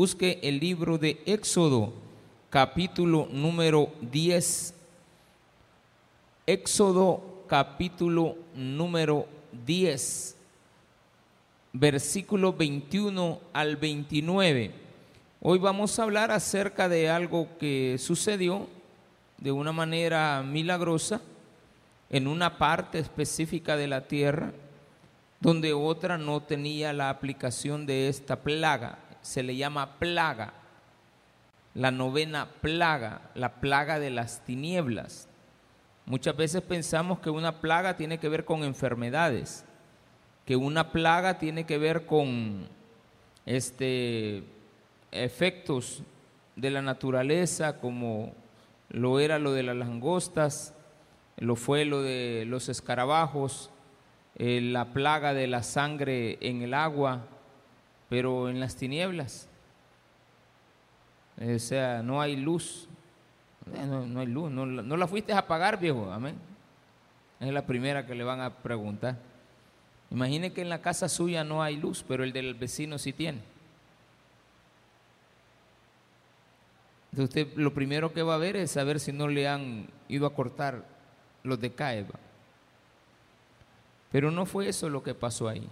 busque el libro de Éxodo, capítulo número 10. Éxodo, capítulo número 10, versículo 21 al 29. Hoy vamos a hablar acerca de algo que sucedió de una manera milagrosa en una parte específica de la tierra donde otra no tenía la aplicación de esta plaga. Se le llama plaga, la novena plaga, la plaga de las tinieblas. Muchas veces pensamos que una plaga tiene que ver con enfermedades, que una plaga tiene que ver con este efectos de la naturaleza como lo era lo de las langostas, lo fue lo de los escarabajos, eh, la plaga de la sangre en el agua, pero en las tinieblas. O sea, no hay luz. Eh, no, hay luz. No, no, la fuiste a apagar, viejo. Amén. Es la primera que le van a preguntar. Imagine que en la casa suya no hay luz, pero el del vecino sí tiene. Entonces usted lo primero que va a ver es saber si no le han ido a cortar los de Caeva. Pero no fue eso lo que pasó ahí.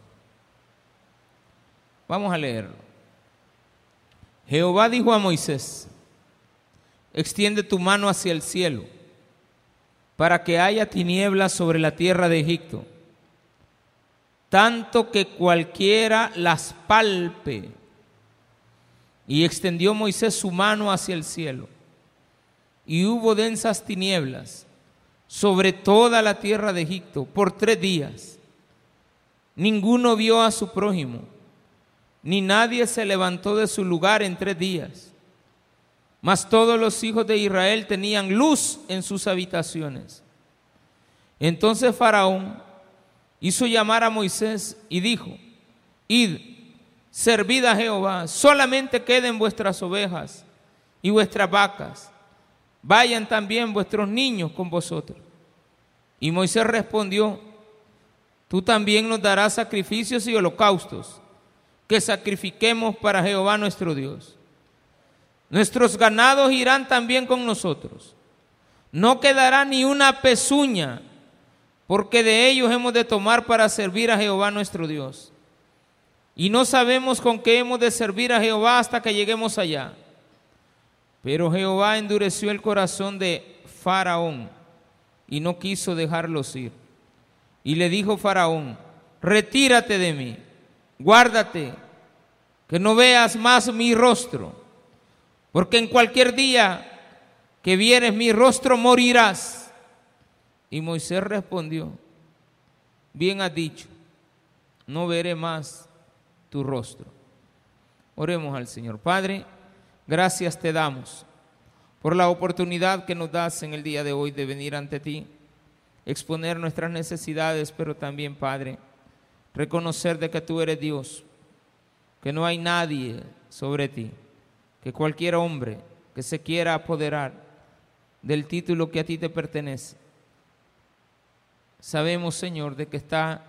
Vamos a leer. Jehová dijo a Moisés, extiende tu mano hacia el cielo para que haya tinieblas sobre la tierra de Egipto, tanto que cualquiera las palpe. Y extendió Moisés su mano hacia el cielo, y hubo densas tinieblas sobre toda la tierra de Egipto por tres días. Ninguno vio a su prójimo, ni nadie se levantó de su lugar en tres días. Mas todos los hijos de Israel tenían luz en sus habitaciones. Entonces Faraón hizo llamar a Moisés y dijo, id, servid a Jehová, solamente queden vuestras ovejas y vuestras vacas vayan también vuestros niños con vosotros. Y Moisés respondió, tú también nos darás sacrificios y holocaustos que sacrifiquemos para Jehová nuestro Dios. Nuestros ganados irán también con nosotros. No quedará ni una pezuña, porque de ellos hemos de tomar para servir a Jehová nuestro Dios. Y no sabemos con qué hemos de servir a Jehová hasta que lleguemos allá. Pero Jehová endureció el corazón de Faraón y no quiso dejarlos ir. Y le dijo Faraón, retírate de mí, guárdate, que no veas más mi rostro, porque en cualquier día que vieres mi rostro morirás. Y Moisés respondió, bien has dicho, no veré más tu rostro. Oremos al Señor. Padre, Gracias te damos por la oportunidad que nos das en el día de hoy de venir ante ti, exponer nuestras necesidades, pero también, Padre, reconocer de que tú eres Dios, que no hay nadie sobre ti, que cualquier hombre que se quiera apoderar del título que a ti te pertenece, sabemos, Señor, de que está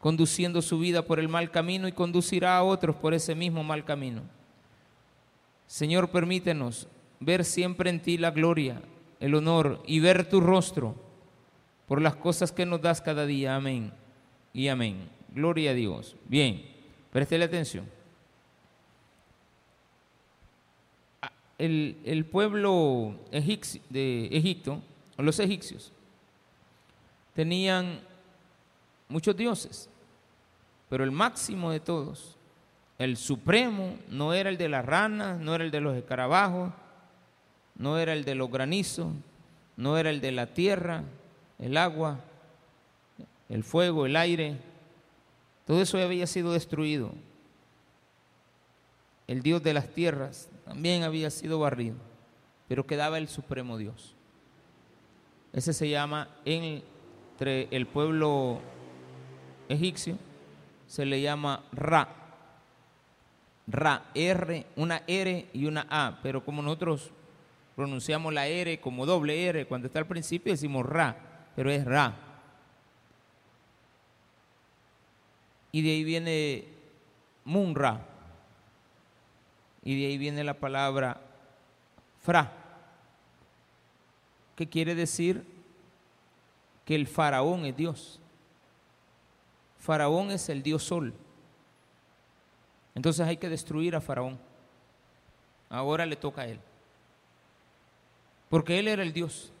conduciendo su vida por el mal camino y conducirá a otros por ese mismo mal camino. Señor, permítenos ver siempre en ti la gloria, el honor y ver tu rostro por las cosas que nos das cada día. Amén y amén. Gloria a Dios. Bien, préstele atención. El, el pueblo de Egipto, los egipcios, tenían muchos dioses, pero el máximo de todos el supremo no era el de las ranas, no era el de los escarabajos, no era el de los granizos, no era el de la tierra, el agua, el fuego, el aire. Todo eso había sido destruido. El Dios de las tierras también había sido barrido, pero quedaba el supremo Dios. Ese se llama entre el pueblo egipcio, se le llama Ra. Ra, R, una R y una A, pero como nosotros pronunciamos la R como doble R, cuando está al principio decimos Ra, pero es Ra. Y de ahí viene Munra. y de ahí viene la palabra fra, que quiere decir que el faraón es Dios. Faraón es el dios sol. Entonces hay que destruir a Faraón. Ahora le toca a él. Porque él era el Dios.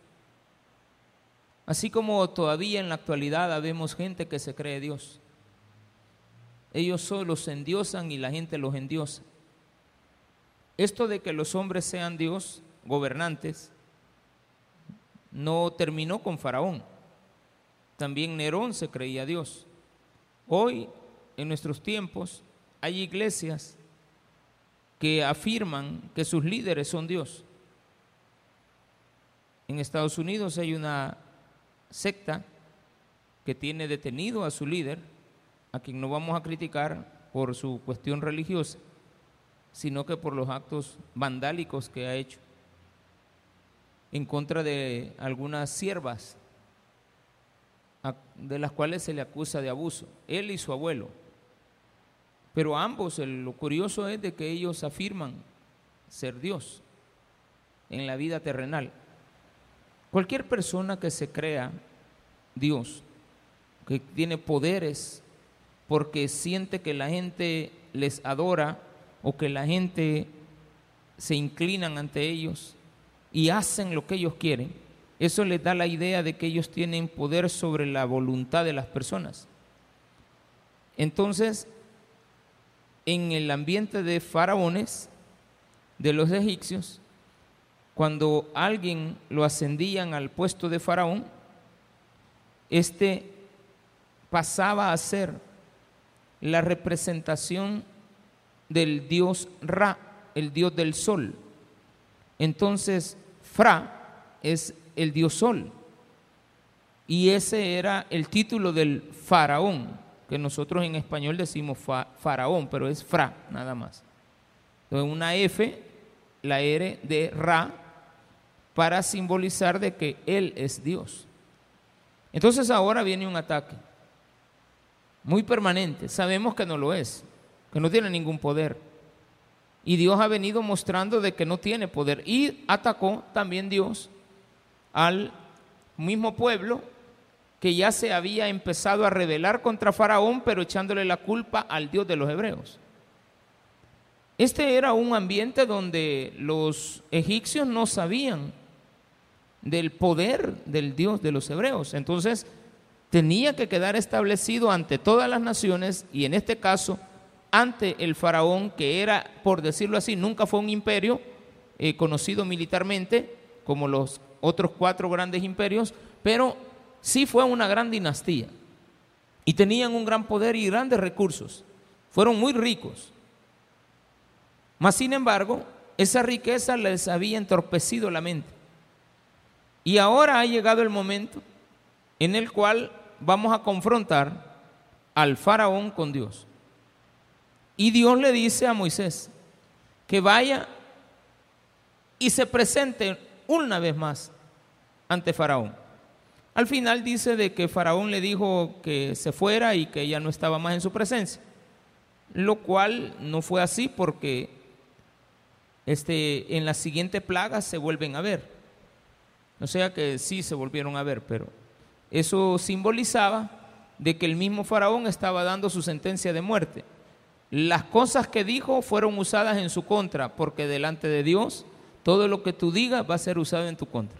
Así como todavía en la actualidad vemos gente que se cree Dios. Ellos solo se endiosan y la gente los endiosa. Esto de que los hombres sean Dios, gobernantes, no terminó con Faraón. También Nerón se creía Dios. Hoy, en nuestros tiempos, hay iglesias que afirman que sus líderes son Dios. En Estados Unidos hay una secta que tiene detenido a su líder, a quien no vamos a criticar por su cuestión religiosa, sino que por los actos vandálicos que ha hecho en contra de algunas siervas de las cuales se le acusa de abuso, él y su abuelo. Pero ambos, lo curioso es de que ellos afirman ser Dios en la vida terrenal. Cualquier persona que se crea Dios, que tiene poderes porque siente que la gente les adora o que la gente se inclinan ante ellos y hacen lo que ellos quieren, eso les da la idea de que ellos tienen poder sobre la voluntad de las personas. Entonces, en el ambiente de faraones, de los egipcios, cuando alguien lo ascendían al puesto de faraón, este pasaba a ser la representación del dios Ra, el dios del sol. Entonces, Fra es el dios sol. Y ese era el título del faraón que nosotros en español decimos faraón, pero es fra, nada más. Entonces una F, la R de Ra, para simbolizar de que Él es Dios. Entonces ahora viene un ataque muy permanente. Sabemos que no lo es, que no tiene ningún poder. Y Dios ha venido mostrando de que no tiene poder. Y atacó también Dios al mismo pueblo que ya se había empezado a rebelar contra Faraón, pero echándole la culpa al Dios de los hebreos. Este era un ambiente donde los egipcios no sabían del poder del Dios de los hebreos. Entonces, tenía que quedar establecido ante todas las naciones y en este caso ante el faraón, que era, por decirlo así, nunca fue un imperio eh, conocido militarmente como los otros cuatro grandes imperios, pero sí fue una gran dinastía y tenían un gran poder y grandes recursos. Fueron muy ricos. Mas, sin embargo, esa riqueza les había entorpecido la mente. Y ahora ha llegado el momento en el cual vamos a confrontar al faraón con Dios. Y Dios le dice a Moisés que vaya y se presente una vez más ante faraón. Al final dice de que Faraón le dijo que se fuera y que ella no estaba más en su presencia, lo cual no fue así porque este, en la siguiente plaga se vuelven a ver. O sea que sí se volvieron a ver, pero eso simbolizaba de que el mismo Faraón estaba dando su sentencia de muerte. Las cosas que dijo fueron usadas en su contra, porque delante de Dios todo lo que tú digas va a ser usado en tu contra.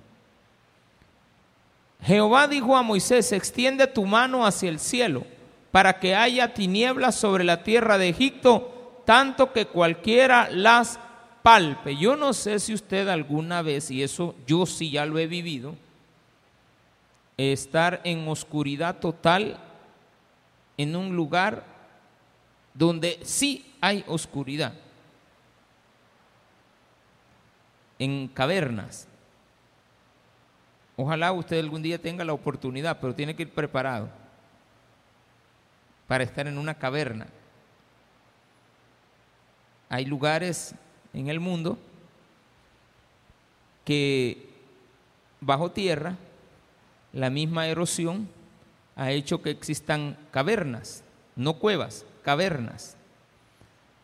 Jehová dijo a Moisés, extiende tu mano hacia el cielo para que haya tinieblas sobre la tierra de Egipto, tanto que cualquiera las palpe. Yo no sé si usted alguna vez, y eso yo sí ya lo he vivido, estar en oscuridad total en un lugar donde sí hay oscuridad, en cavernas. Ojalá usted algún día tenga la oportunidad, pero tiene que ir preparado para estar en una caverna. Hay lugares en el mundo que bajo tierra la misma erosión ha hecho que existan cavernas, no cuevas, cavernas.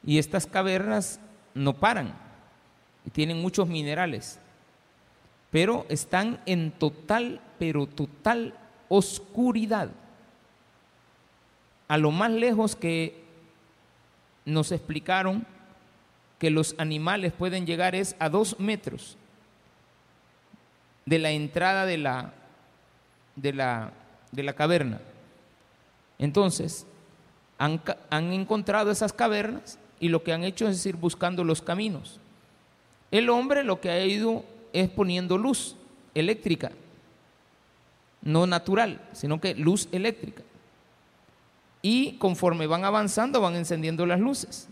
Y estas cavernas no paran y tienen muchos minerales, pero están en total, pero total oscuridad. A lo más lejos que nos explicaron que los animales pueden llegar es a dos metros de la entrada de la, de la, de la caverna. Entonces, han, han encontrado esas cavernas y lo que han hecho es ir buscando los caminos. El hombre lo que ha ido es poniendo luz eléctrica, no natural, sino que luz eléctrica. Y conforme van avanzando van encendiendo las luces.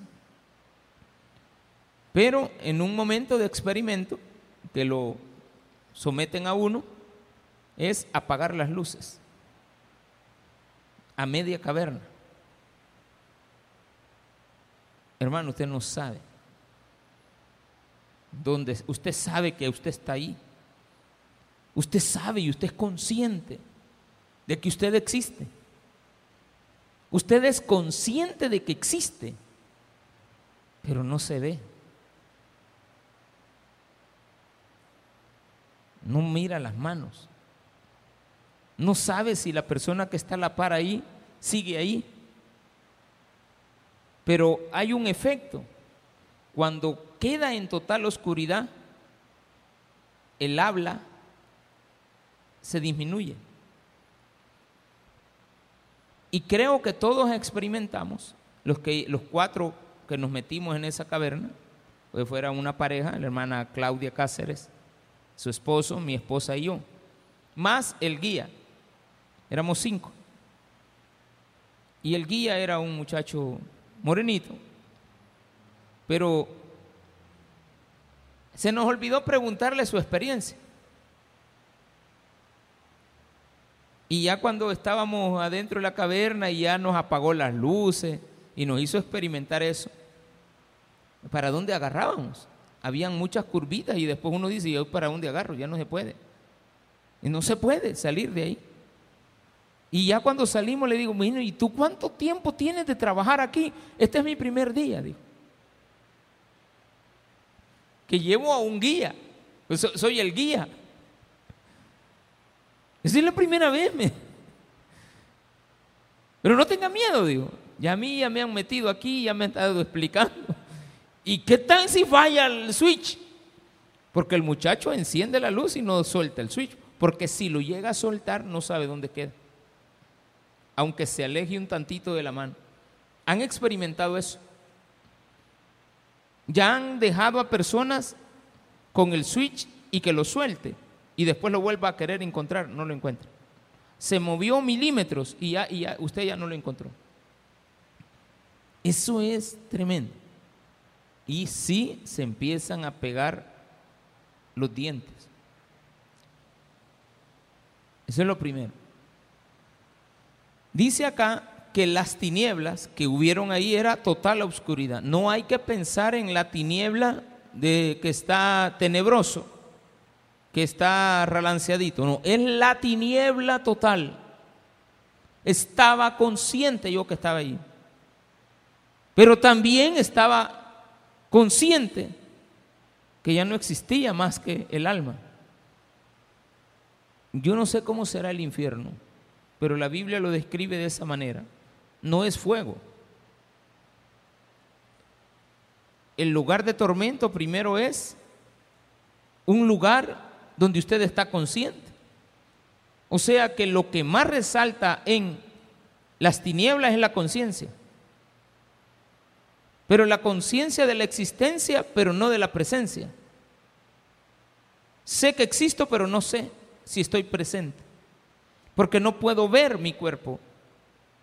Pero en un momento de experimento, que lo someten a uno, es apagar las luces a media caverna. Hermano, usted no sabe dónde, usted sabe que usted está ahí. Usted sabe y usted es consciente de que usted existe. Usted es consciente de que existe, pero no se ve. No mira las manos. No sabe si la persona que está a la par ahí sigue ahí. Pero hay un efecto. Cuando queda en total oscuridad, el habla se disminuye. Y creo que todos experimentamos, los, que, los cuatro que nos metimos en esa caverna, pues fuera una pareja, la hermana Claudia Cáceres, su esposo, mi esposa y yo, más el guía. Éramos cinco. Y el guía era un muchacho morenito, pero se nos olvidó preguntarle su experiencia. Y ya cuando estábamos adentro de la caverna y ya nos apagó las luces y nos hizo experimentar eso, ¿para dónde agarrábamos? Habían muchas curvitas y después uno dice, ¿yo para dónde agarro? Ya no se puede. Y no se puede salir de ahí. Y ya cuando salimos le digo, bueno, ¿y tú cuánto tiempo tienes de trabajar aquí? Este es mi primer día, dijo. Que llevo a un guía. Pues soy el guía. Esa es la primera vez. Me... Pero no tenga miedo, digo. Ya a mí ya me han metido aquí, ya me han estado explicando. ¿Y qué tal si falla el switch? Porque el muchacho enciende la luz y no suelta el switch. Porque si lo llega a soltar, no sabe dónde queda aunque se aleje un tantito de la mano. ¿Han experimentado eso? Ya han dejado a personas con el switch y que lo suelte y después lo vuelva a querer encontrar, no lo encuentra. Se movió milímetros y ya, usted ya no lo encontró. Eso es tremendo. Y sí se empiezan a pegar los dientes. Eso es lo primero. Dice acá que las tinieblas que hubieron ahí era total oscuridad. No hay que pensar en la tiniebla de que está tenebroso, que está relanceadito. No, es la tiniebla total. Estaba consciente yo que estaba ahí. Pero también estaba consciente que ya no existía más que el alma. Yo no sé cómo será el infierno pero la Biblia lo describe de esa manera. No es fuego. El lugar de tormento primero es un lugar donde usted está consciente. O sea que lo que más resalta en las tinieblas es la conciencia. Pero la conciencia de la existencia, pero no de la presencia. Sé que existo, pero no sé si estoy presente porque no puedo ver mi cuerpo,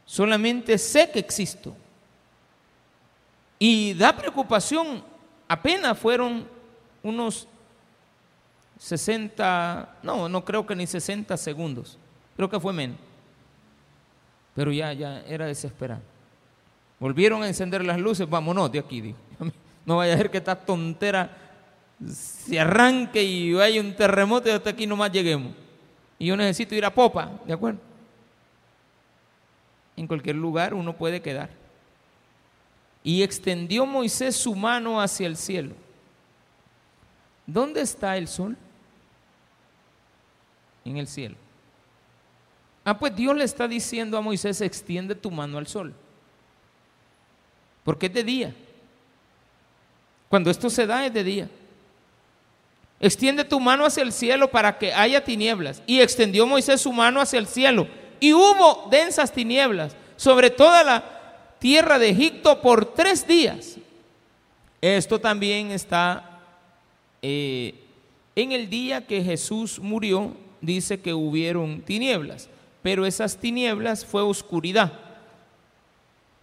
solamente sé que existo. Y da preocupación, apenas fueron unos 60, no, no creo que ni 60 segundos, creo que fue menos. Pero ya, ya era desesperado. Volvieron a encender las luces, vámonos de aquí, dijo. No vaya a ser que esta tontera se arranque y vaya un terremoto y hasta aquí nomás lleguemos y yo necesito ir a Popa, ¿de acuerdo? En cualquier lugar uno puede quedar. y extendió Moisés su mano hacia el cielo. ¿Dónde está el sol? En el cielo. Ah, pues Dios le está diciendo a Moisés, extiende tu mano al sol. Porque es de día. Cuando esto se da es de día. Extiende tu mano hacia el cielo para que haya tinieblas. Y extendió Moisés su mano hacia el cielo. Y hubo densas tinieblas sobre toda la tierra de Egipto por tres días. Esto también está eh, en el día que Jesús murió, dice que hubieron tinieblas, pero esas tinieblas fue oscuridad.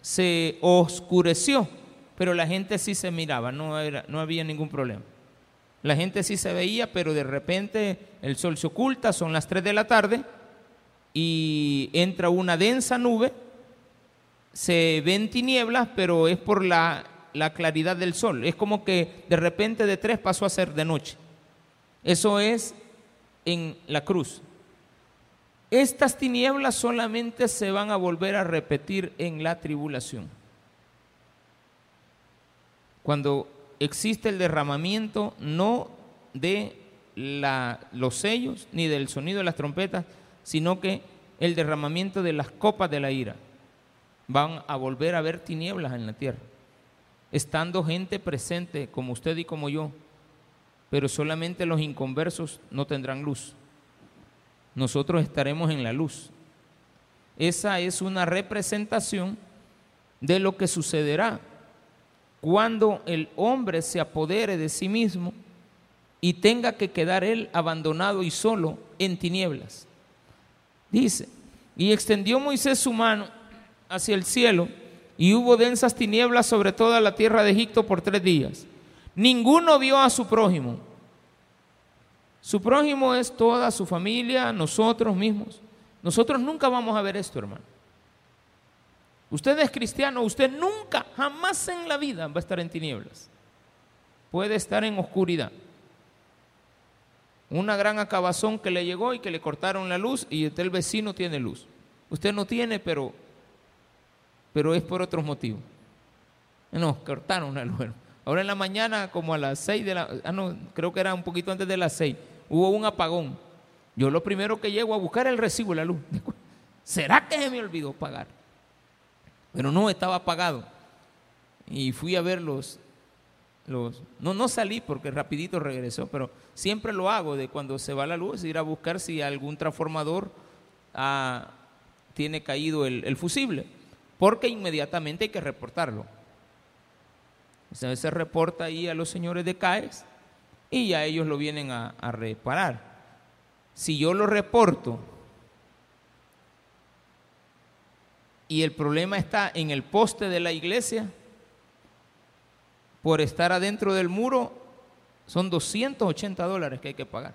Se oscureció, pero la gente sí se miraba, no, había ningún problema. La gente sí se veía, pero de repente el sol se oculta, son las 3 de la tarde y entra una densa nube, se ven tinieblas, pero es por la, la claridad del sol. Es como que de repente de 3 pasó a ser de noche. Eso es en la cruz. Estas tinieblas solamente se van a volver a repetir en la tribulación. Cuando existe el derramamiento no de los sellos ni del sonido de las trompetas, sino que el derramamiento de las copas de la ira. Van a volver a ver tinieblas en la tierra, estando gente presente como usted y como yo, pero solamente los inconversos no tendrán luz. Nosotros estaremos en la luz. Esa es una representación de lo que sucederá cuando el hombre se apodere de sí mismo y tenga que quedar él abandonado y solo en tinieblas. Dice, y extendió Moisés su mano hacia el cielo y hubo densas tinieblas sobre toda la tierra de Egipto por tres días. Ninguno vio a su prójimo. Su prójimo es toda su familia, nosotros mismos. Nosotros nunca vamos a ver esto, hermano. Usted es cristiano, usted nunca, jamás en la vida va a estar en tinieblas. Puede estar en oscuridad. Una gran acabazón que le llegó y que le cortaron la luz y el vecino tiene luz. Usted no tiene, pero, pero es por otros motivos. No, cortaron la luz. Ahora en la mañana, como a las seis de la, ah no, creo que era un poquito antes de las seis, hubo un apagón. Yo lo primero que llego a buscar es el recibo de la luz. ¿Será que se me olvidó pagar? Pero no estaba apagado. Y fui a ver los, no, no salí porque rapidito regresó, pero siempre lo hago de cuando se va la luz, ir a buscar si algún transformador ah, tiene caído el, fusible, porque inmediatamente hay que reportarlo. se reporta ahí a los señores de CAES y ya ellos lo vienen a reparar. Si yo lo reporto y el problema está en el poste de la iglesia, por estar adentro del muro, son 280 dólares que hay que pagar.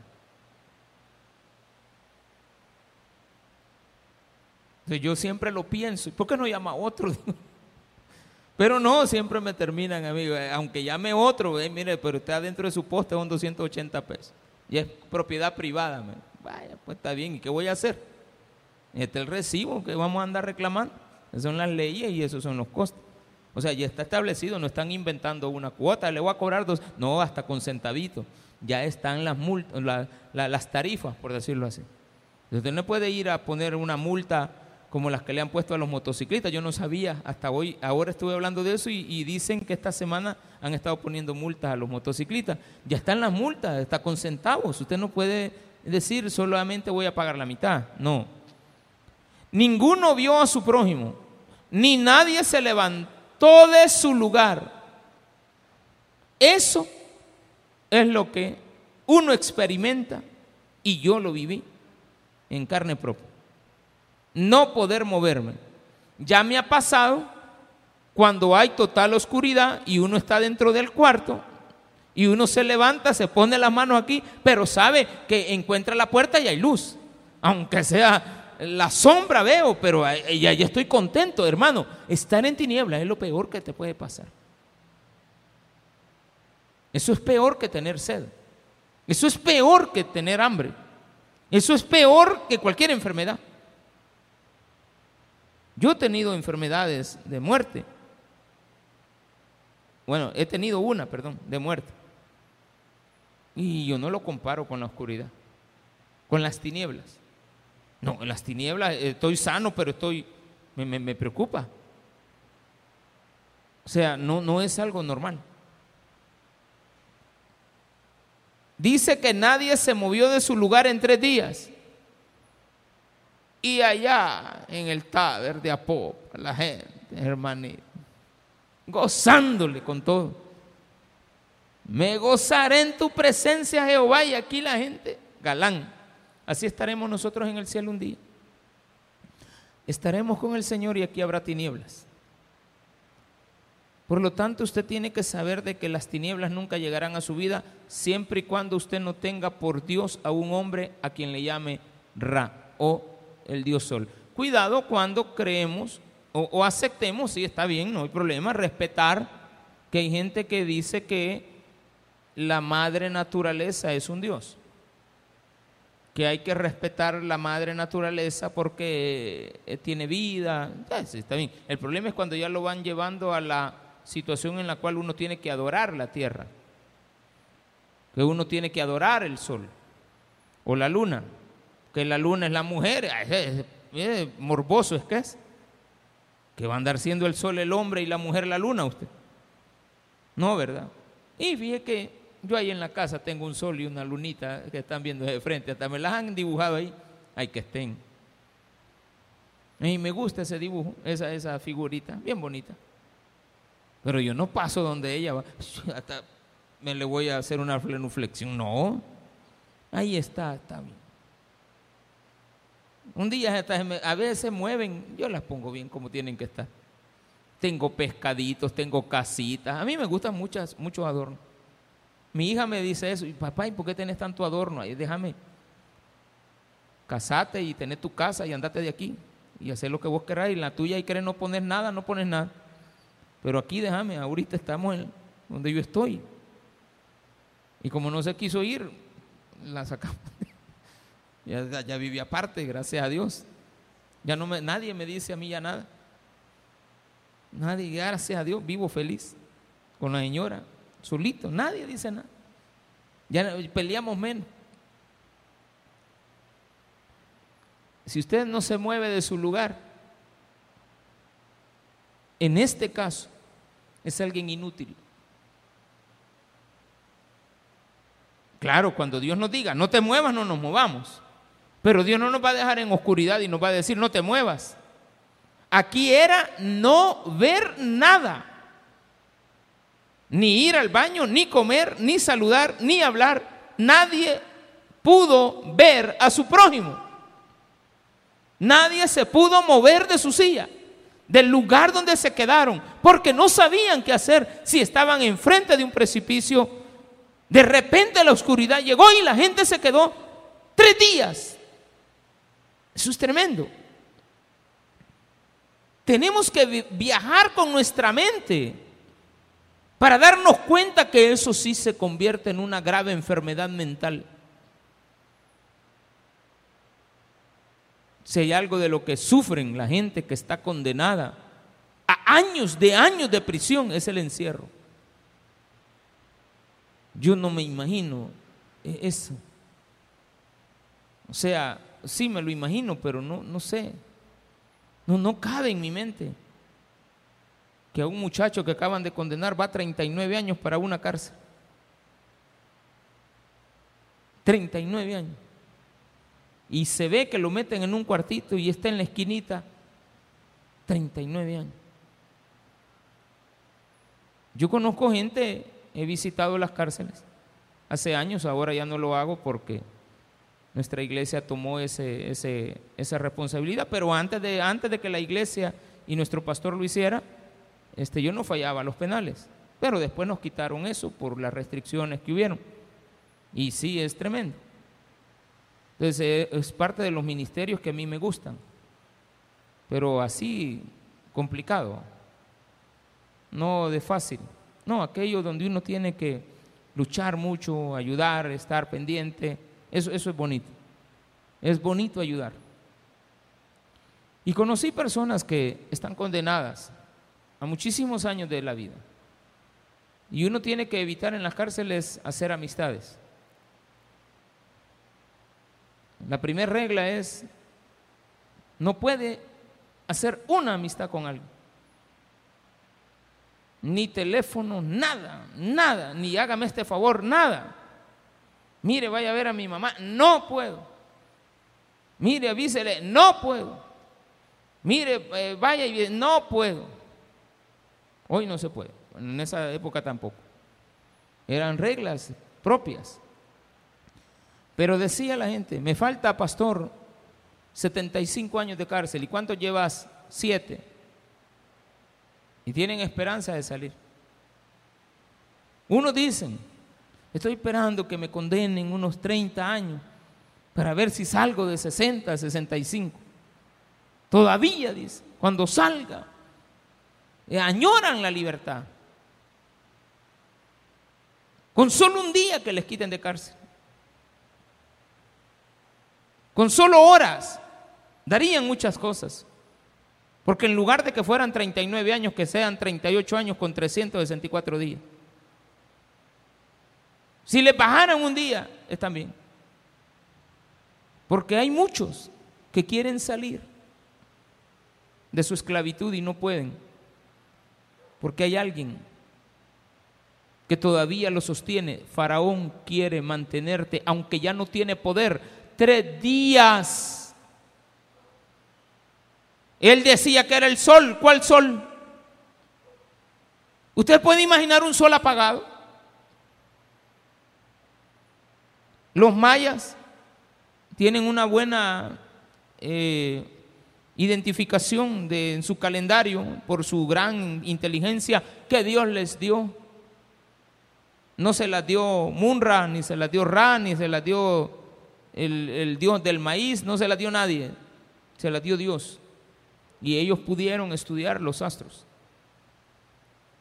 Yo siempre lo pienso, ¿por qué no llama otro? Pero no, siempre me terminan, amigo, aunque llame otro, eh, mire, pero está adentro de su poste son 280 pesos. Y es propiedad privada. Vaya, pues está bien, ¿y qué voy a hacer? Este es el recibo que vamos a andar reclamando. Esas son las leyes y esos son los costos. O sea, ya está establecido, no están inventando una cuota, le voy a cobrar dos, no, hasta con centavitos. Ya están las, multas, las tarifas, por decirlo así. Usted no puede ir a poner una multa como las que le han puesto a los motociclistas. Yo no sabía hasta hoy, ahora estuve hablando de eso y, y, dicen que esta semana han estado poniendo multas a los motociclistas. Ya están las multas, está con centavos. Usted no puede decir solamente voy a pagar la mitad. No. Ninguno vio a su prójimo ni nadie se levantó de su lugar. Eso es lo que uno experimenta y yo lo viví en carne propia. No poder moverme. Ya me ha pasado cuando hay total oscuridad y uno está dentro del cuarto y uno se levanta, se pone las manos aquí, pero sabe que encuentra la puerta y hay luz, aunque sea la sombra veo, pero ya, estoy contento, hermano. Estar en tinieblas es lo peor que te puede pasar. Eso es peor que tener sed. Eso es peor que tener hambre. Eso es peor que cualquier enfermedad. Yo he tenido enfermedades de muerte Bueno, he tenido una, perdón, de muerte. Y yo no lo comparo con la oscuridad, con las tinieblas. No, en las tinieblas estoy sano, pero estoy, me, me preocupa. O sea, no, no es algo normal. Dice que nadie se movió de su lugar en tres días. Y allá en el Taber de Apó, la gente, hermanito, gozándole con todo. Me gozaré en tu presencia, Jehová. Y aquí la gente, galán. Así estaremos nosotros en el cielo un día. Estaremos con el Señor y aquí habrá tinieblas. Por lo tanto, usted tiene que saber de que las tinieblas nunca llegarán a su vida siempre y cuando usted no tenga por Dios a un hombre a quien le llame Ra o el Dios Sol. Cuidado cuando creemos o, aceptemos, sí está bien, no hay problema, respetar que hay gente que dice que la madre naturaleza es un Dios que hay que respetar la madre naturaleza porque eh, tiene vida. está bien. El problema es cuando ya lo van llevando a la situación en la cual uno tiene que adorar la tierra, que uno tiene que adorar el sol o la luna, que la luna es la mujer, es, morboso es que es, que va a andar siendo el sol el hombre y la mujer la luna usted. No, ¿verdad? Y fíjese que yo ahí en la casa tengo un sol y una lunita que están viendo de frente, hasta me las han dibujado ahí, hay que estén. Y me gusta ese dibujo, esa, esa figurita, bien bonita. Pero yo no paso donde ella va, hasta me le voy a hacer una flenuflexión. No, ahí está, está bien. Un día a veces se mueven, yo las pongo bien como tienen que estar. Tengo pescaditos, tengo casitas. A mí me gustan muchas, muchos adornos. Mi hija me dice eso, y papá, ¿y por qué tenés tanto adorno ahí? Déjame, casate y tener tu casa y andate de aquí y hacer lo que vos queráis. Y la tuya y querés no poner nada, no pones nada. Pero aquí déjame, ahorita estamos donde yo estoy. Y como no se quiso ir, la sacamos. ya, ya viví aparte, gracias a Dios. Ya no me, nadie me dice a mí ya nada. Nadie, gracias a Dios, vivo feliz con la señora, solito, nadie dice nada. Ya peleamos menos. Si usted no se mueve de su lugar, en este caso, es alguien inútil. Claro, cuando Dios nos diga, no te muevas, no nos movamos. Pero Dios no nos va a dejar en oscuridad y nos va a decir, no te muevas. Aquí era no ver nada. Ni ir al baño, ni comer, ni saludar, ni hablar. Nadie pudo ver a su prójimo. Nadie se pudo mover de su silla del lugar donde se quedaron, porque no sabían qué hacer si estaban enfrente de un precipicio. De repente la oscuridad llegó y la gente se quedó tres días. Eso es tremendo. Tenemos que viajar con nuestra mente para darnos cuenta que eso sí se convierte en una grave enfermedad mental. si hay algo de lo que sufren la gente que está condenada a años de años de prisión, es el encierro. Yo no me imagino eso. O sea, sí me lo imagino, pero no, no sé. No, no cabe en mi mente que a un muchacho que acaban de condenar va a 39 años para una cárcel. 39 años y se ve que lo meten en un cuartito y está en la esquinita 39 años. Yo conozco gente, he visitado las cárceles hace años, ahora ya no lo hago porque nuestra iglesia tomó ese, esa responsabilidad, pero antes de, antes de que la iglesia y nuestro pastor lo hiciera, este, yo no fallaba los penales, pero después nos quitaron eso por las restricciones que hubieron. Y sí, es tremendo. Entonces eh, es parte de los ministerios que a mí me gustan, pero así complicado, no de fácil, no, aquello donde uno tiene que luchar mucho, ayudar, estar pendiente, eso, eso es bonito, es bonito ayudar. Y conocí personas que están condenadas a muchísimos años de la vida. Y uno tiene que evitar en las cárceles hacer amistades. La primera regla es, no puede hacer una amistad con alguien. Ni teléfono, nada, nada, ni hágame este favor, nada. Mire, vaya a ver a mi mamá, no puedo. Mire, avísele, no puedo. Mire, eh, vaya y no puedo. Hoy no se puede, en esa época tampoco. Eran reglas propias. Pero decía la gente, me falta, pastor, 75 años de cárcel. ¿Y cuánto llevas? Siete. Y tienen esperanza de salir. Unos dicen, estoy esperando que me condenen unos 30 años para ver si salgo de 60 a 65. Todavía, dice, cuando salga, añoran la libertad. Con solo un día que les quiten de cárcel. Con solo horas darían muchas cosas. Porque en lugar de que fueran 39 años, que sean 38 años con 364 días. Si le bajaran un día, están bien. Porque hay muchos que quieren salir de su esclavitud y no pueden. Porque hay alguien que todavía lo sostiene. Faraón quiere mantenerte, aunque ya no tiene poder, tres días. Él decía que era el sol. ¿Cuál sol? ¿Usted puede imaginar un sol apagado? Los mayas tienen una buena eh, identificación de, en su calendario por su gran inteligencia que Dios les dio. No se las dio Munra, ni se las dio Ra, ni se las dio el, Dios del maíz, no se la dio nadie, se la dio Dios. Y ellos pudieron estudiar los astros.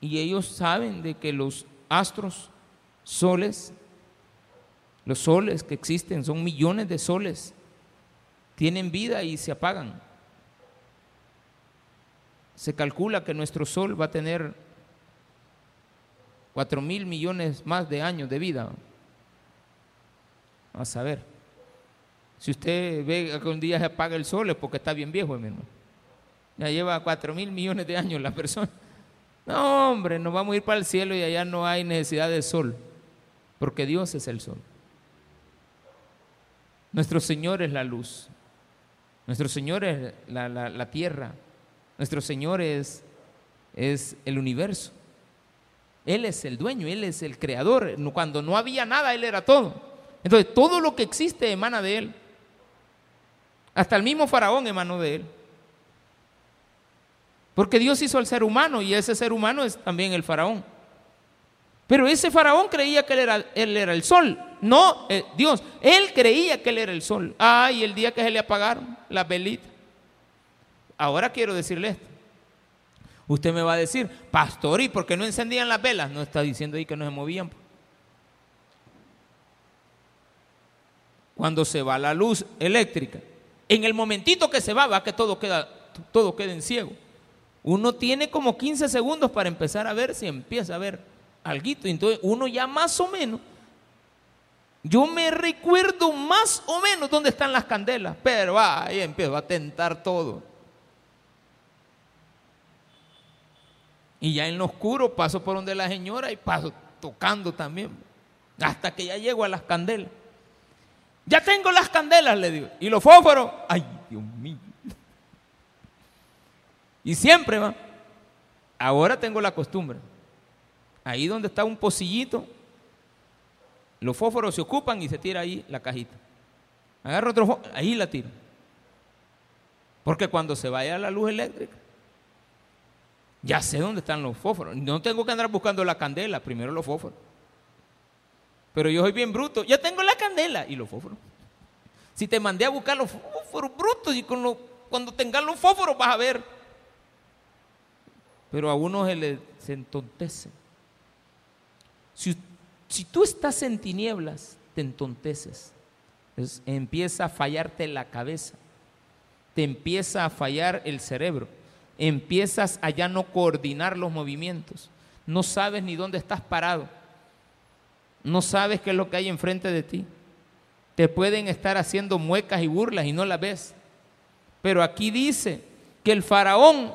Y ellos saben de que los astros, soles, los soles que existen, son millones de soles, tienen vida y se apagan. Se calcula que nuestro sol va a tener cuatro mil millones más de años de vida. A saber. Si usted ve que un día se apaga el sol es porque está bien viejo, hermano. Ya lleva cuatro mil millones de años la persona. No, hombre, nos vamos a ir para el cielo y allá no hay necesidad de sol, porque Dios es el sol. Nuestro Señor es la luz. Nuestro Señor es la, tierra. Nuestro Señor es, es el universo. Él es el dueño, Él es el creador. Cuando no había nada, Él era todo. Entonces, todo lo que existe emana de Él. Hasta el mismo faraón emanó de él. Porque Dios hizo al ser humano y ese ser humano es también el faraón. Pero ese faraón creía que él era, él era el sol. No, eh, Dios. Él creía que él era el sol. Ay, el día que se le apagaron las velitas. Ahora quiero decirle esto. Usted me va a decir, pastor, ¿y por qué no encendían las velas? No está diciendo ahí que no se movían. Cuando se va la luz eléctrica en el momentito que se va, va que todo queda, todo queda en ciego. Uno tiene como 15 segundos para empezar a ver si empieza a ver algo. Entonces uno ya más o menos, yo me recuerdo más o menos dónde están las candelas, pero ahí empiezo a tentar todo. Y ya en lo oscuro paso por donde la señora y paso tocando también, hasta que ya llego a las candelas. Ya tengo las candelas, le digo. Y los fósforos, ay, Dios mío. Y siempre va. Ahora tengo la costumbre. Ahí donde está un pocillito, los fósforos se ocupan y se tira ahí la cajita. Agarro otro fósforo, ahí la tiro. Porque cuando se vaya la luz eléctrica, ya sé dónde están los fósforos. No tengo que andar buscando la candela, primero los fósforos. Pero yo soy bien bruto. Ya tengo la candela y los fósforos. Si te mandé a buscar los fósforos brutos y cuando tengas los fósforos vas a ver. Pero a uno se le se entontece. Si tú estás en tinieblas, te entonteces. empieza a fallarte la cabeza. Te empieza a fallar el cerebro. Empiezas a ya no coordinar los movimientos No sabes ni dónde estás parado. No sabes qué es lo que hay enfrente de ti. Te pueden estar haciendo muecas y burlas y no las ves. Pero aquí dice que el faraón,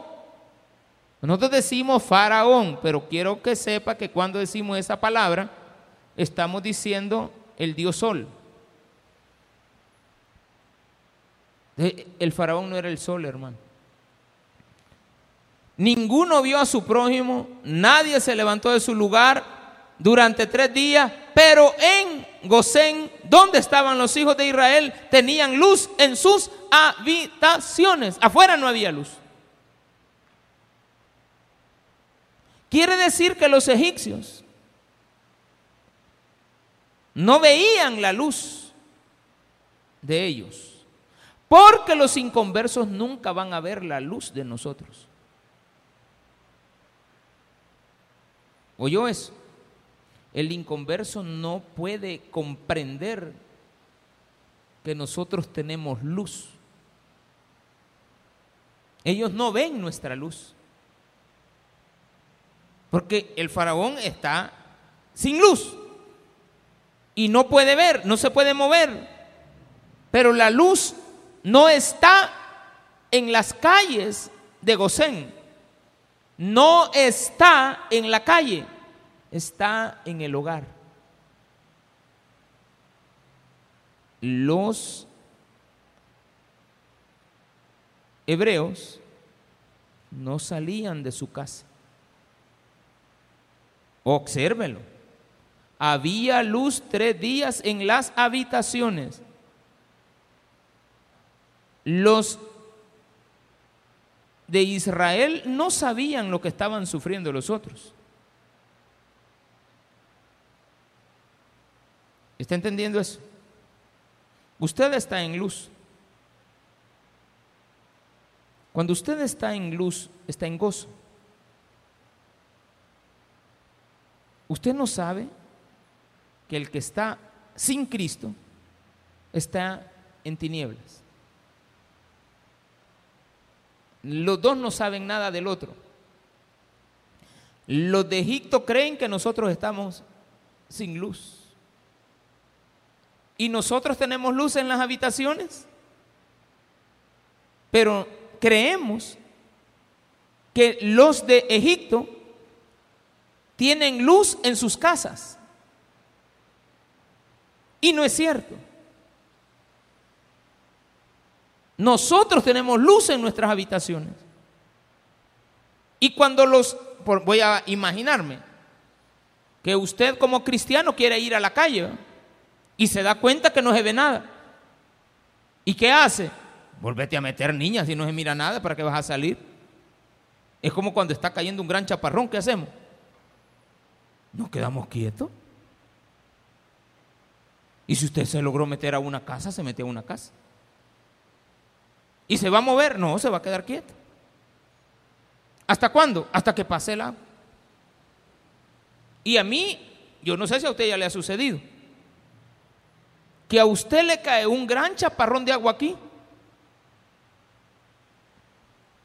nosotros decimos faraón, pero quiero que sepa que cuando decimos esa palabra, estamos diciendo el dios sol. El faraón no era el sol, hermano. Ninguno vio a su prójimo, nadie se levantó de su lugar durante tres días, pero en Gosén, donde estaban los hijos de Israel, tenían luz en sus habitaciones. Afuera no había luz. Quiere decir que los egipcios no veían la luz de ellos, porque los inconversos nunca van a ver la luz de nosotros. ¿Oyó eso? El inconverso no puede comprender que nosotros tenemos luz. Ellos no ven nuestra luz. Porque el faraón está sin luz y no puede ver, no se puede mover. Pero la luz no está en las calles de Gosén, no está en la calle, está en el hogar. Los hebreos no salían de su casa. Obsérvelo. Había luz tres días en las habitaciones. Los de Israel no sabían lo que estaban sufriendo los otros. ¿Está entendiendo eso? Usted está en luz. Cuando usted está en luz, está en gozo. Usted no sabe que el que está sin Cristo está en tinieblas. Los dos no saben nada del otro. Los de Egipto creen que nosotros estamos sin luz. ¿Y nosotros tenemos luz en las habitaciones? Pero creemos que los de Egipto tienen luz en sus casas. Y no es cierto. Nosotros tenemos luz en nuestras habitaciones. Y cuando los, voy a imaginarme, que usted como cristiano quiere ir a la calle y se da cuenta que no se ve nada. ¿Y qué hace? Volvete a meter niñas y no se mira nada, ¿para qué vas a salir? Es como cuando está cayendo un gran chaparrón, ¿qué hacemos? Nos quedamos quietos. Y si usted se logró meter a una casa, se mete a una casa. ¿Y se va a mover? No, se va a quedar quieto. ¿Hasta cuándo? Hasta que pase el agua. Y a mí, yo no sé si a usted ya le ha sucedido, que a usted le cae un gran chaparrón de agua aquí.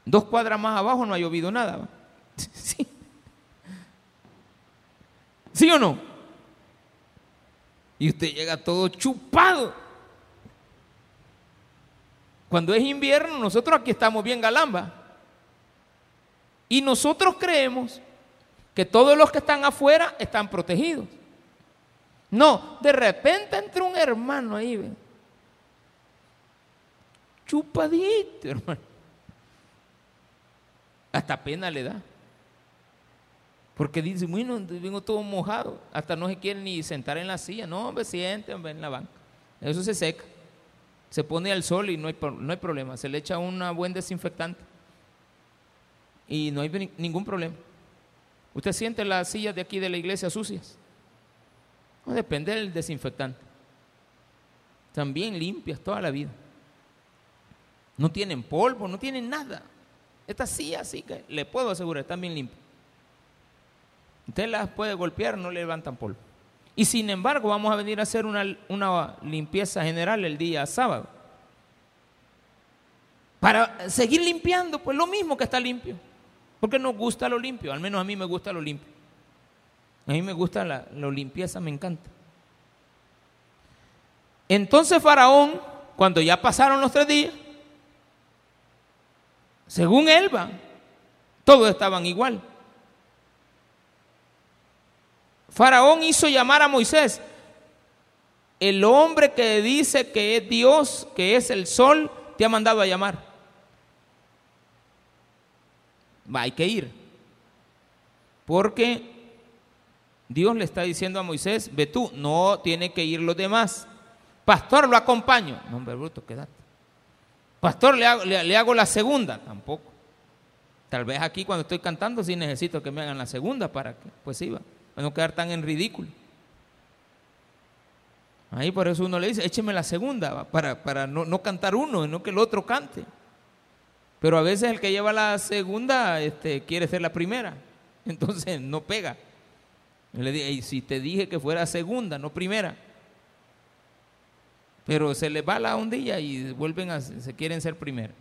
Dos cuadras más abajo no ha llovido nada. ¿Sí? ¿Sí o no? Y usted llega todo chupado. Cuando es invierno, nosotros aquí estamos bien galamba. Y nosotros creemos que todos los que están afuera están protegidos. No, de repente entra un hermano ahí, ¿ve? chupadito, hermano. Hasta pena le da. Porque dice, bueno, vengo todo mojado. Hasta no se quiere ni sentar en la silla. No, hombre, siente, hombre, en la banca. Eso se seca se pone al sol y no hay, no hay problema, se le echa un buen desinfectante y no hay ningún problema. ¿Usted siente las sillas de aquí de la iglesia sucias? No depende del desinfectante. También limpias toda la vida. No tienen polvo, no tienen nada. Estas sillas sí que le puedo asegurar, están bien limpias. Usted las puede golpear, no le levantan polvo. Y sin embargo, vamos a venir a hacer una, limpieza general el día sábado. Para seguir limpiando, pues lo mismo que está limpio. Porque nos gusta lo limpio, al menos a mí me gusta lo limpio. A mí me gusta la, la limpieza, me encanta. Entonces Faraón, cuando ya pasaron los tres días, según él todos estaban igual. Faraón hizo llamar a Moisés, el hombre que dice que es Dios, que es el sol, te ha mandado a llamar. Va, hay que ir. Porque Dios le está diciendo a Moisés, ve tú, no tiene que ir los demás. Pastor, lo acompaño. No, hombre, bruto, quédate. Pastor, le hago, le, le hago la segunda. Tampoco. Tal vez aquí cuando estoy cantando sí necesito que me hagan la segunda para que, pues iba, para no quedar tan en ridículo. Ahí por eso uno le dice, écheme la segunda, para, para no, no, cantar uno, no que el otro cante. Pero a veces el que lleva la segunda este, quiere ser la primera, entonces no pega. Le dije, y si te dije que fuera segunda, no primera. Pero se les va la ondilla y vuelven a, se quieren ser primera.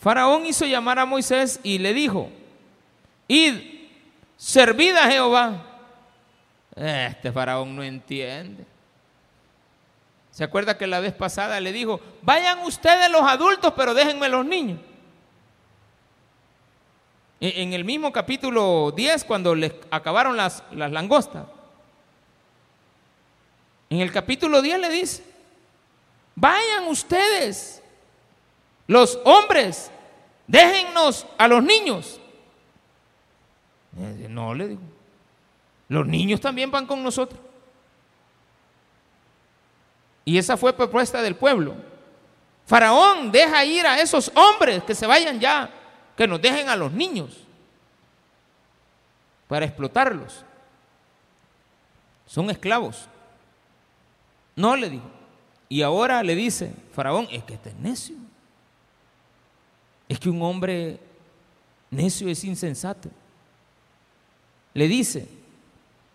Faraón hizo llamar a Moisés y le dijo, id, servid a Jehová. Este faraón no entiende. ¿Se acuerda que la vez pasada le dijo, vayan ustedes los adultos, pero déjenme los niños? En el mismo capítulo 10, cuando les acabaron las, las langostas. En el capítulo 10 le dice, vayan ustedes, los hombres, déjennos a los niños. No, le digo, los niños también van con nosotros. Y esa fue propuesta del pueblo. Faraón, deja ir a esos hombres que se vayan ya, que nos dejen a los niños para explotarlos. Son esclavos. No le dijo. Y ahora le dice, Faraón, es que este es necio. Es que un hombre necio es insensato. Le dice,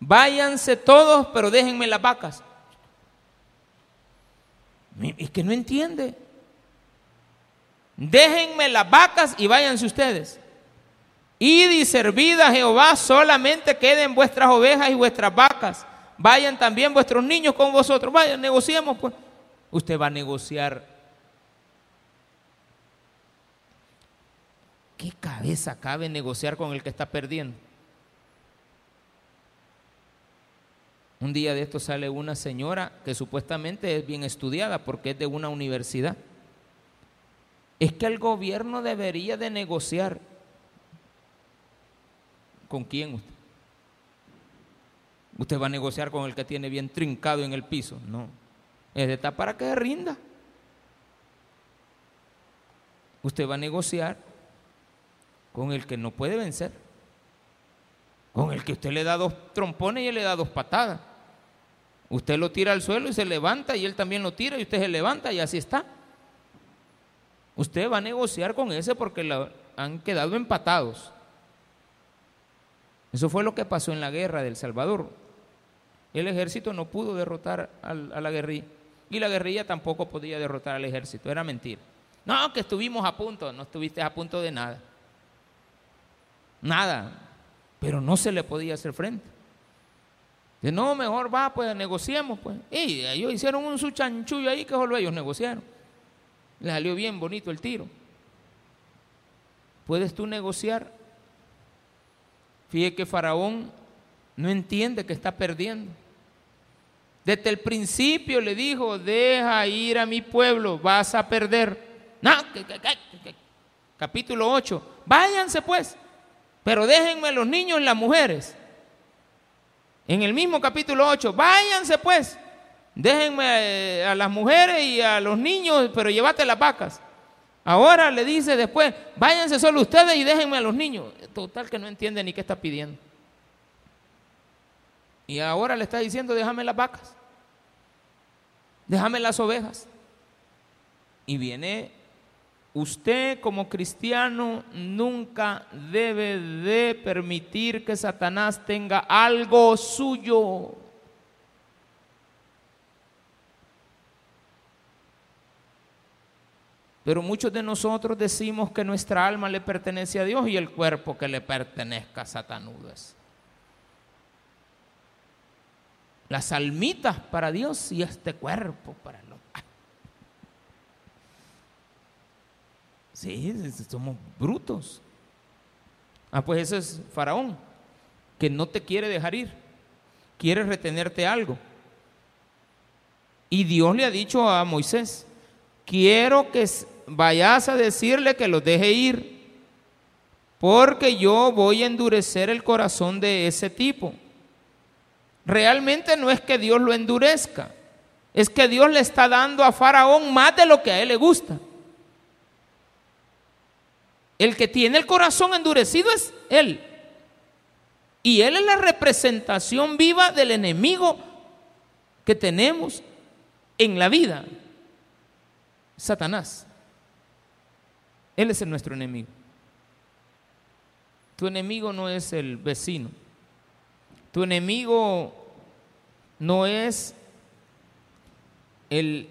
váyanse todos, pero déjenme las vacas. Es que no entiende. Déjenme las vacas y váyanse ustedes. Id y servid Jehová, solamente queden vuestras ovejas y vuestras vacas. Vayan también vuestros niños con vosotros. Vayan, negociemos pues. Usted va a negociar. ¿Qué cabeza cabe negociar con el que está perdiendo? Un día de esto sale una señora que supuestamente es bien estudiada porque es de una universidad. Es que el gobierno debería de negociar. ¿Con quién usted? Usted va a negociar con el que tiene bien trincado en el piso. No. Es de estar para que rinda. Usted va a negociar con el que no puede vencer. Con el que usted le da dos trompones y él le da dos patadas. Usted lo tira al suelo y se levanta y él también lo tira y usted se levanta y así está. Usted va a negociar con ese porque han quedado empatados. Eso fue lo que pasó en la guerra del Salvador. El ejército no pudo derrotar a la guerrilla y la guerrilla tampoco podía derrotar al ejército. Era mentira. No, que estuvimos a punto, no estuviste a punto de nada. Nada. Pero no se le podía hacer frente. De no, mejor va, pues negociemos, pues. Y ellos hicieron un su chanchullo ahí que solo ellos negociaron. Le salió bien bonito el tiro. ¿Puedes tú negociar? Fíjate que Faraón no entiende que está perdiendo. Desde el principio le dijo, deja ir a mi pueblo, vas a perder. No, capítulo 8, váyanse pues, pero déjenme los niños y las mujeres. En el mismo capítulo 8, váyanse pues, déjenme eh, a las mujeres y a los niños, pero llévate las vacas. Ahora le dice después, váyanse solo ustedes y déjenme a los niños. Total que no entiende ni qué está pidiendo. Y ahora le está diciendo, déjame las vacas, déjame las ovejas. Y viene Usted como cristiano nunca debe de permitir que Satanás tenga algo suyo. Pero muchos de nosotros decimos que nuestra alma le pertenece a Dios y el cuerpo que le pertenezca a Satanás. las almitas para Dios y este cuerpo para los... Somos brutos. Ah, pues ese es Faraón, que no te quiere dejar ir, quiere retenerte algo. Y Dios le ha dicho a Moisés, quiero que vayas a decirle que los deje ir, porque yo voy a endurecer el corazón de ese tipo. Realmente no es que Dios lo endurezca, es que Dios le está dando a Faraón más de lo que a él le gusta. El que tiene el corazón endurecido es Él. Y Él es la representación viva del enemigo que tenemos en la vida. Satanás. Él es nuestro enemigo. Tu enemigo no es el vecino. Tu enemigo no es el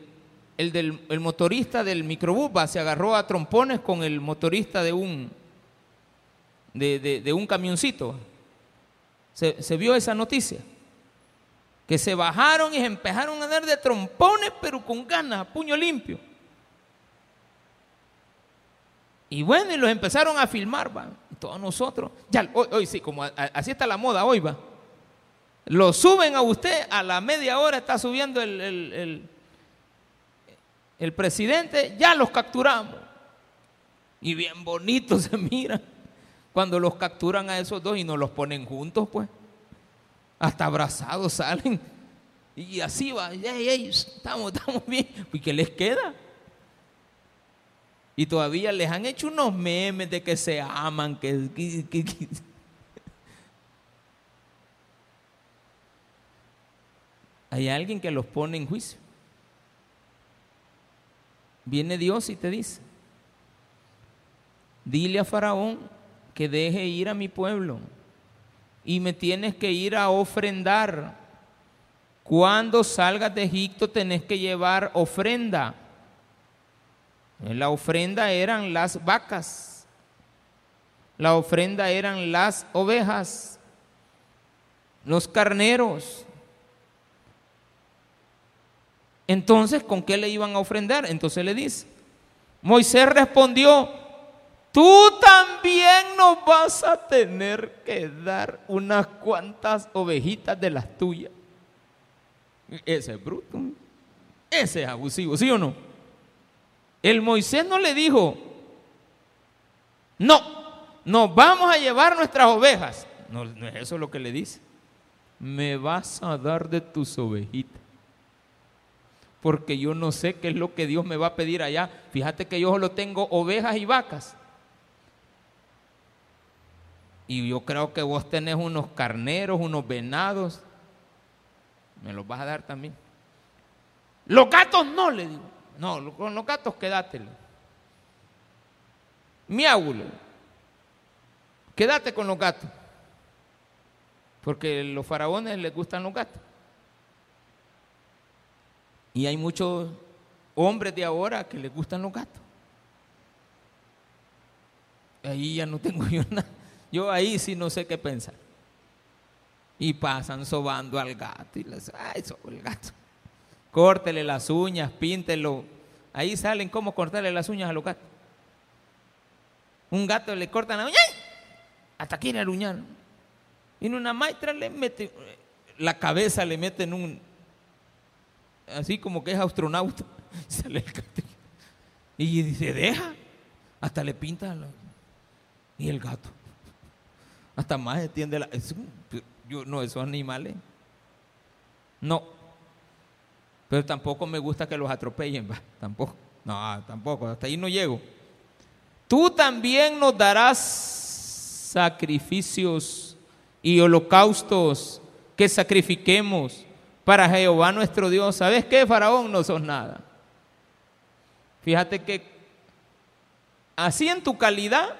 el, del, el motorista del microbús se agarró a trompones con el motorista de un, de, un camioncito. Se, se, vio esa noticia. Que se bajaron y empezaron a dar de trompones, pero con ganas, puño limpio. Y bueno, y los empezaron a filmar, va. Todos nosotros. Ya, hoy, sí, como así está la moda hoy, va. Lo suben a usted, a la media hora está subiendo el presidente, ya los capturamos. Y bien bonitos se miran cuando los capturan a esos dos y nos los ponen juntos, pues. Hasta abrazados salen. Y así va, estamos, estamos bien. ¿Y qué les queda? Y todavía les han hecho unos memes de que se aman, que, hay alguien que los pone en juicio. Viene Dios y te dice, dile a Faraón que deje ir a mi pueblo y me tienes que ir a ofrendar. Cuando salgas de Egipto tenés que llevar ofrenda. La ofrenda eran las vacas. La ofrenda eran las ovejas, los carneros, entonces, ¿con qué le iban a ofrendar? Entonces le dice, Moisés respondió, tú también nos vas a tener que dar unas cuantas ovejitas de las tuyas. Ese es bruto, ese es abusivo, ¿sí o no? El Moisés no le dijo, no, nos vamos a llevar nuestras ovejas. No, no es eso lo que le dice. Me vas a dar de tus ovejitas porque yo no sé qué es lo que Dios me va a pedir allá. Fíjate que yo solo tengo ovejas y vacas. Y yo creo que vos tenés unos carneros, unos venados. Me los vas a dar también. Los gatos no, le digo. No, con los gatos quédatele. Miau, quédate con los gatos. Porque los faraones les gustan los gatos. Y hay muchos hombres de ahora que les gustan los gatos. Ahí ya no tengo yo nada. Yo ahí sí no sé qué pensar. Y pasan sobando al gato y les, ay, sobo el gato. Córtele las uñas, píntelo. Ahí salen cómo cortarle las uñas a los gatos. Un gato le cortan la uña, hasta quiere aruñar. Y en una maestra le mete, la cabeza le mete en un, así como que es astronauta, y se deja, hasta le pinta y el gato, hasta más extiende la, yo no esos animales, no, pero tampoco me gusta que los atropellen, tampoco, no, tampoco, hasta ahí no llego. Tú también nos darás sacrificios y holocaustos que sacrifiquemos para Jehová nuestro Dios. ¿Sabes qué, Faraón? No sos nada. Fíjate que así en tu calidad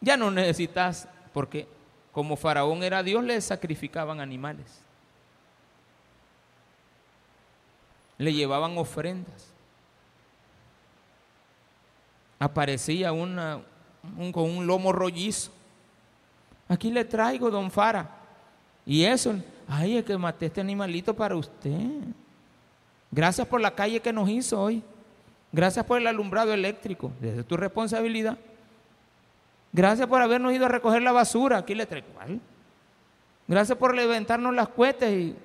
ya no necesitas, porque como Faraón era Dios, le sacrificaban animales. Le llevaban ofrendas. Aparecía una, con un lomo rollizo. Aquí le traigo, don Fara. Y eso, Ay, es que maté este animalito para usted. Gracias por la calle que nos hizo hoy. Gracias por el alumbrado eléctrico. Desde tu responsabilidad. Gracias por habernos ido a recoger la basura. Aquí le traigo. Gracias por levantarnos las cuetas y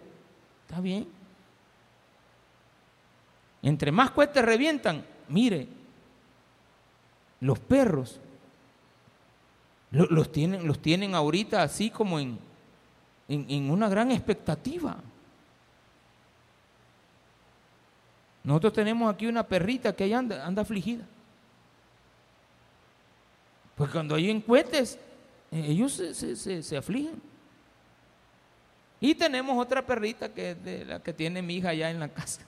está bien. Entre más cuetes revientan, mire, los perros los tienen, los tienen ahorita así como en, en, una gran expectativa. Nosotros tenemos aquí una perrita que anda, anda afligida. Pues cuando hay encuetes, ellos se, afligen. Y tenemos otra perrita que es de la que tiene mi hija allá en la casa.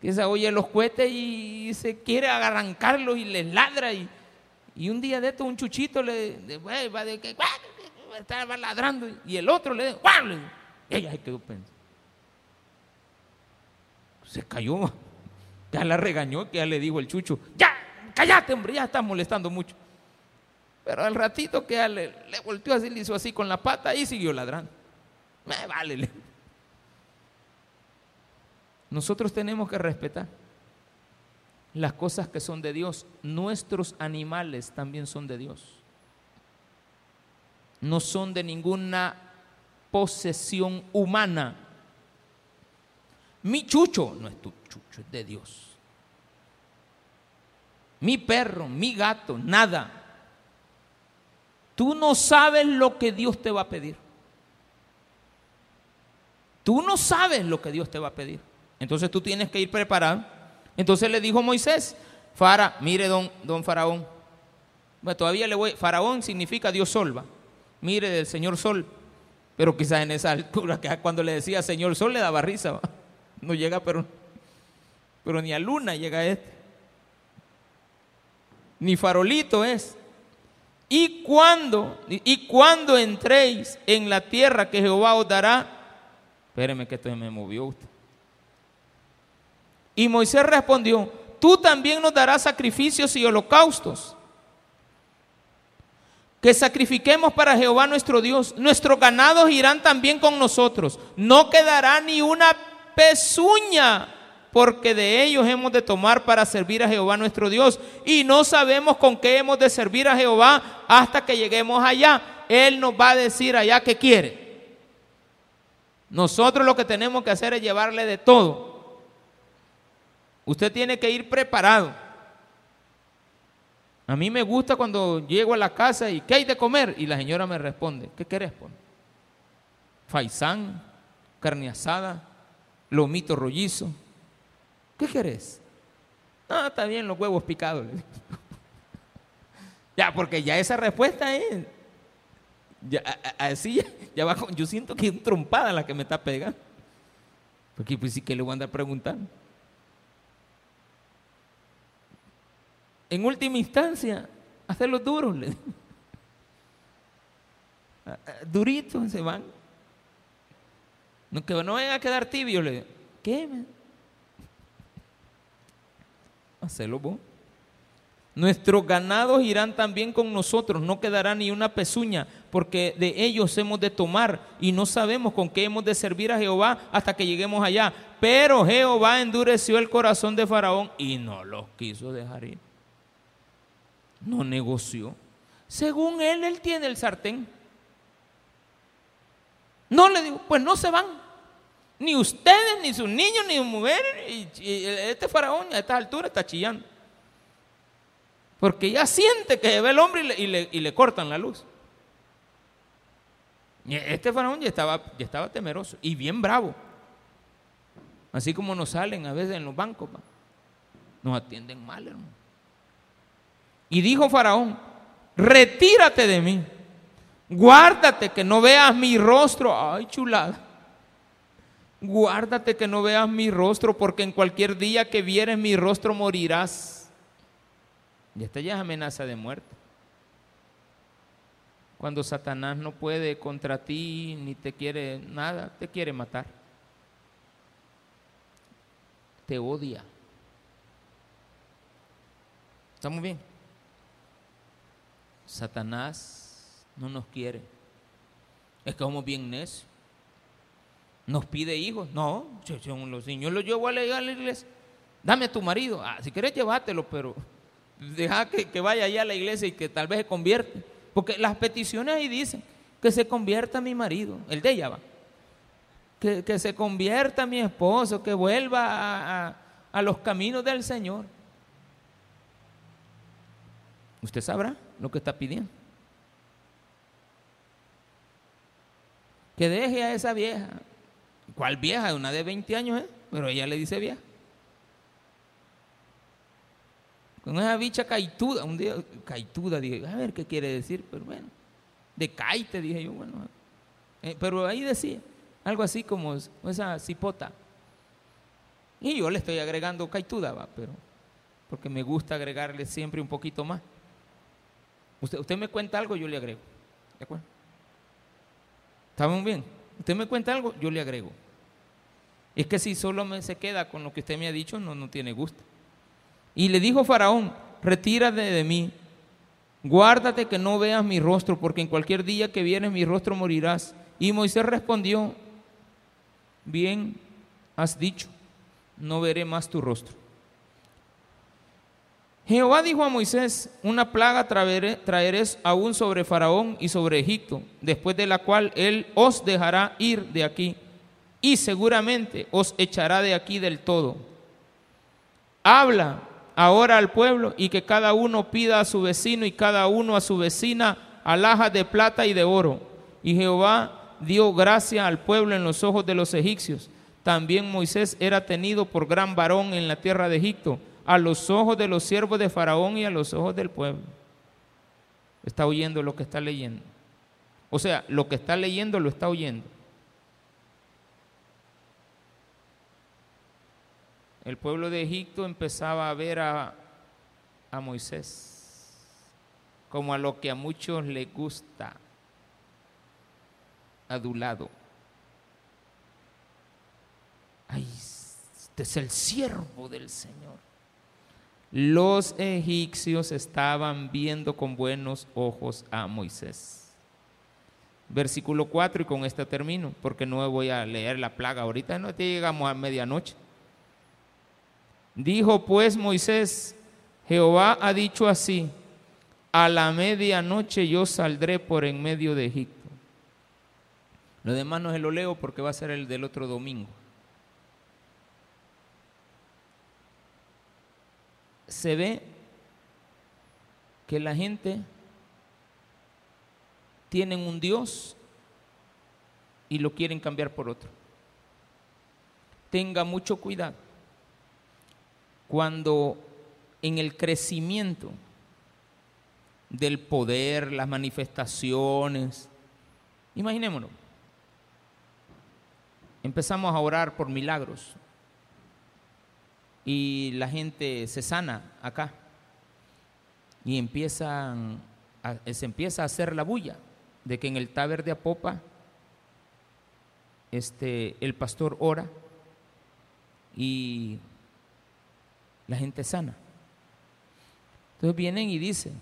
Que se oye los cohetes y se quiere arrancarlos y les ladra. Y, y un día de esto un chuchito le, va de que estaba ladrando y el otro le, ¡guau! ella se quedó pensando. Se cayó. Ya la regañó, que ya le dijo el chucho, ya, cállate, hombre, ya estás molestando mucho. Pero al ratito que ya le, le, volteó así, le hizo así con la pata y siguió ladrando. Me vale. Nosotros tenemos que respetar las cosas que son de Dios. Nuestros animales también son de Dios. No son de ninguna posesión humana. Mi chucho no es tu chucho, es de Dios. Mi perro, mi gato, nada. Tú no sabes lo que Dios te va a pedir. Tú no sabes lo que Dios te va a pedir. Entonces tú tienes que ir preparado entonces le dijo Moisés, Fara, mire don, don Faraón, bueno, todavía le voy, Faraón significa Dios sol, va. Mire del Señor Sol, pero quizás en esa altura, que cuando le decía Señor Sol le daba risa, no llega, pero, pero ni a luna llega este, ni farolito es. Y cuando, y cuando entréis en la tierra que Jehová os dará, espéreme que esto me movió usted. Y Moisés respondió, tú también nos darás sacrificios y holocaustos. Que sacrifiquemos para Jehová nuestro Dios. Nuestros ganados irán también con nosotros. No quedará ni una pezuña, porque de ellos hemos de tomar para servir a Jehová nuestro Dios. Y no sabemos con qué hemos de servir a Jehová hasta que lleguemos allá. Él nos va a decir allá qué quiere. Nosotros lo que tenemos que hacer es llevarle de todo. Usted tiene que ir preparado. A mí me gusta cuando llego a la casa y ¿qué hay de comer? Y la señora me responde, ¿qué querés? Faisán, carne asada, lomito rollizo. ¿Qué querés? Ah, está bien, los huevos picados. ya, porque ya esa respuesta es. Ya, así, ya, va, yo siento que es trompada la que me está pegando. Porque pues sí que le voy a andar preguntando. En última instancia, hacerlo duros. Duritos se van. No, que no a quedar tibios. Le ¿Qué? Hacelo vos. Nuestros ganados irán también con nosotros, no quedará ni una pezuña, porque de ellos hemos de tomar y no sabemos con qué hemos de servir a Jehová hasta que lleguemos allá. Pero Jehová endureció el corazón de Faraón y no los quiso dejar ir no negoció. Según él, él tiene el sartén. No le digo, pues no se van. Ni ustedes, ni sus niños, ni sus mujeres. Y, este faraón a esta altura está chillando. Porque ya siente que ve el hombre y le, y le, cortan la luz. este faraón ya estaba, ya estaba temeroso y bien bravo. Así como nos salen a veces en los bancos. Nos atienden mal, hermano. Y dijo Faraón, retírate de mí, guárdate que no veas mi rostro. Ay, chulada. Guárdate que no veas mi rostro, porque en cualquier día que vieres mi rostro morirás. Y esta ya es amenaza de muerte. Cuando Satanás no puede contra ti ni te quiere nada, te quiere matar. Te odia. ¿Estamos bien? Satanás no nos quiere. Es que somos bien necios. nos pide hijos. No, los niños los llevo a la iglesia. Dame a tu marido. Ah, si quieres llévatelo, pero deja que, vaya allá a la iglesia y que tal vez se convierte. Porque las peticiones ahí dicen que se convierta mi marido, el de ella va. Que, se convierta mi esposo, que vuelva a, a los caminos del Señor. Usted sabrá lo que está pidiendo. Que deje a esa vieja. ¿Cuál vieja? Una de 20 años, ¿eh? Pero ella le dice vieja. Con esa bicha caituda, un día, caituda, dije, a ver qué quiere decir, pero bueno, de caite, dije yo, bueno. Eh, pero ahí decía, algo así como esa cipota. Y yo le estoy agregando caituda, va, pero porque me gusta agregarle siempre un poquito más. Usted, me cuenta algo, yo le agrego. ¿De acuerdo? ¿Estamos bien? Usted me cuenta algo, yo le agrego. Es que si solo me se queda con lo que usted me ha dicho, no, no tiene gusto. Y le dijo Faraón, retírate de mí, guárdate que no veas mi rostro, porque en cualquier día que vienes mi rostro morirás. Y Moisés respondió, bien has dicho, no veré más tu rostro. Jehová dijo a Moisés, una plaga traeré, aún sobre Faraón y sobre Egipto, después de la cual él os dejará ir de aquí y seguramente os echará de aquí del todo. Habla ahora al pueblo y que cada uno pida a su vecino y cada uno a su vecina alhajas de plata y de oro. Y Jehová dio gracia al pueblo en los ojos de los egipcios. También Moisés era tenido por gran varón en la tierra de Egipto a los ojos de los siervos de Faraón y a los ojos del pueblo. Está oyendo lo que está leyendo. O sea, lo que está leyendo lo está oyendo. El pueblo de Egipto empezaba a ver a, a Moisés como a lo que a muchos les gusta, adulado. Ay, este es el siervo del Señor los egipcios estaban viendo con buenos ojos a Moisés. Versículo 4 y con este termino, porque no voy a leer la plaga ahorita, no te llegamos a medianoche. Dijo pues Moisés, Jehová ha dicho así, a la medianoche yo saldré por en medio de Egipto. Lo demás no se lo leo porque va a ser el del otro domingo. Se ve que la gente tienen un Dios y lo quieren cambiar por otro. Tenga mucho cuidado cuando en el crecimiento del poder, las manifestaciones, imaginémonos, empezamos a orar por milagros, y la gente se sana acá y empiezan se empieza a hacer la bulla de que en el taber de Apopa este, el pastor ora y la gente sana. Entonces vienen y dicen,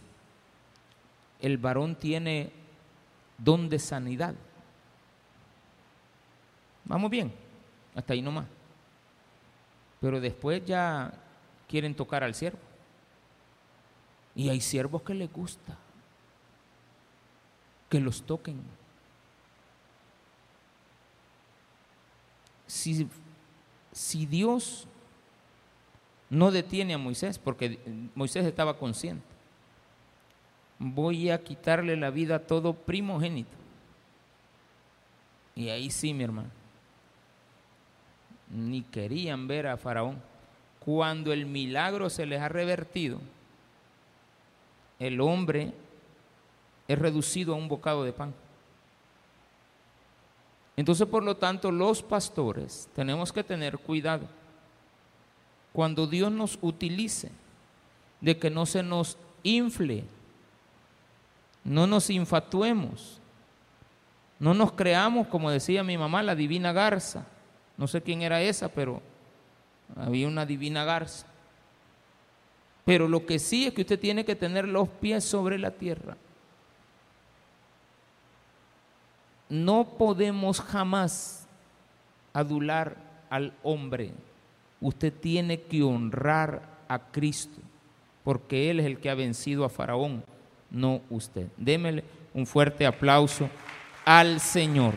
el varón tiene don de sanidad. Vamos bien, hasta ahí nomás pero después ya quieren tocar al siervo. Y hay siervos que les gusta que los toquen. Si, si Dios no detiene a Moisés, porque Moisés estaba consciente, voy a quitarle la vida a todo primogénito. Y ahí sí, mi hermano ni querían ver a Faraón. Cuando el milagro se les ha revertido, el hombre es reducido a un bocado de pan. Entonces, por lo tanto, los pastores tenemos que tener cuidado cuando Dios nos utilice, de que no se nos infle, no nos infatuemos, no nos creamos, como decía mi mamá, la divina garza, no sé quién era esa, pero había una divina garza. Pero lo que sí es que usted tiene que tener los pies sobre la tierra. No podemos jamás adular al hombre. Usted tiene que honrar a Cristo, porque Él es el que ha vencido a Faraón, no usted. Démele un fuerte aplauso al Señor.